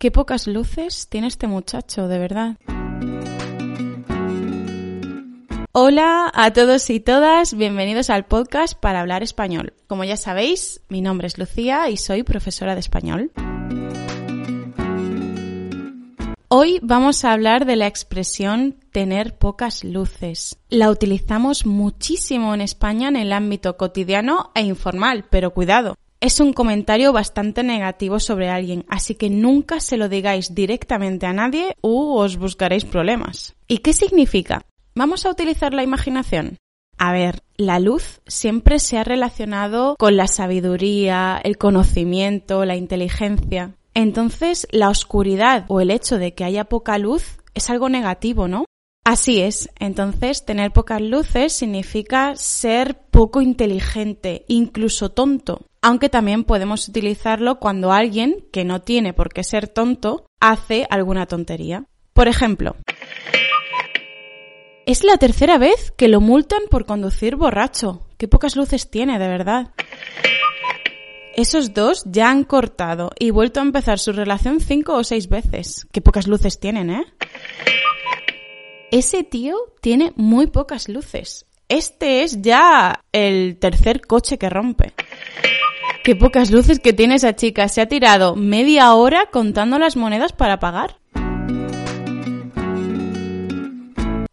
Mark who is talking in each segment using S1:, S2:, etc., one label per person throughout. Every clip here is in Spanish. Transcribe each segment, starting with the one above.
S1: Qué pocas luces tiene este muchacho, de verdad. Hola a todos y todas, bienvenidos al podcast para hablar español. Como ya sabéis, mi nombre es Lucía y soy profesora de español. Hoy vamos a hablar de la expresión tener pocas luces. La utilizamos muchísimo en España en el ámbito cotidiano e informal, pero cuidado, es un comentario bastante negativo sobre alguien, así que nunca se lo digáis directamente a nadie u os buscaréis problemas. ¿Y qué significa? Vamos a utilizar la imaginación. A ver, la luz siempre se ha relacionado con la sabiduría, el conocimiento, la inteligencia. Entonces, la oscuridad o el hecho de que haya poca luz es algo negativo, ¿no? Así es, entonces tener pocas luces significa ser poco inteligente, incluso tonto, aunque también podemos utilizarlo cuando alguien, que no tiene por qué ser tonto, hace alguna tontería. Por ejemplo, es la tercera vez que lo multan por conducir borracho. Qué pocas luces tiene, de verdad. Esos dos ya han cortado y vuelto a empezar su relación cinco o seis veces. Qué pocas luces tienen, ¿eh? Ese tío tiene muy pocas luces. Este es ya el tercer coche que rompe. Qué pocas luces que tiene esa chica. Se ha tirado media hora contando las monedas para pagar.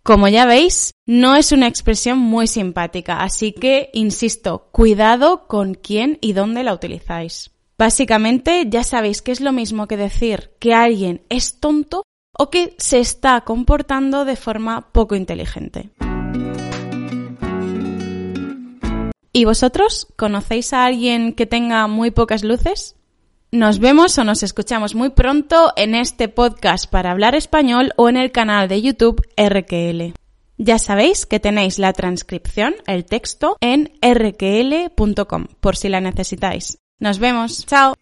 S1: Como ya veis, no es una expresión muy simpática, así que, insisto, cuidado con quién y dónde la utilizáis. Básicamente, ya sabéis que es lo mismo que decir que alguien es tonto o que se está comportando de forma poco inteligente. ¿Y vosotros conocéis a alguien que tenga muy pocas luces? Nos vemos o nos escuchamos muy pronto en este podcast para hablar español o en el canal de YouTube RQL. Ya sabéis que tenéis la transcripción, el texto, en rql.com por si la necesitáis. Nos vemos. Chao.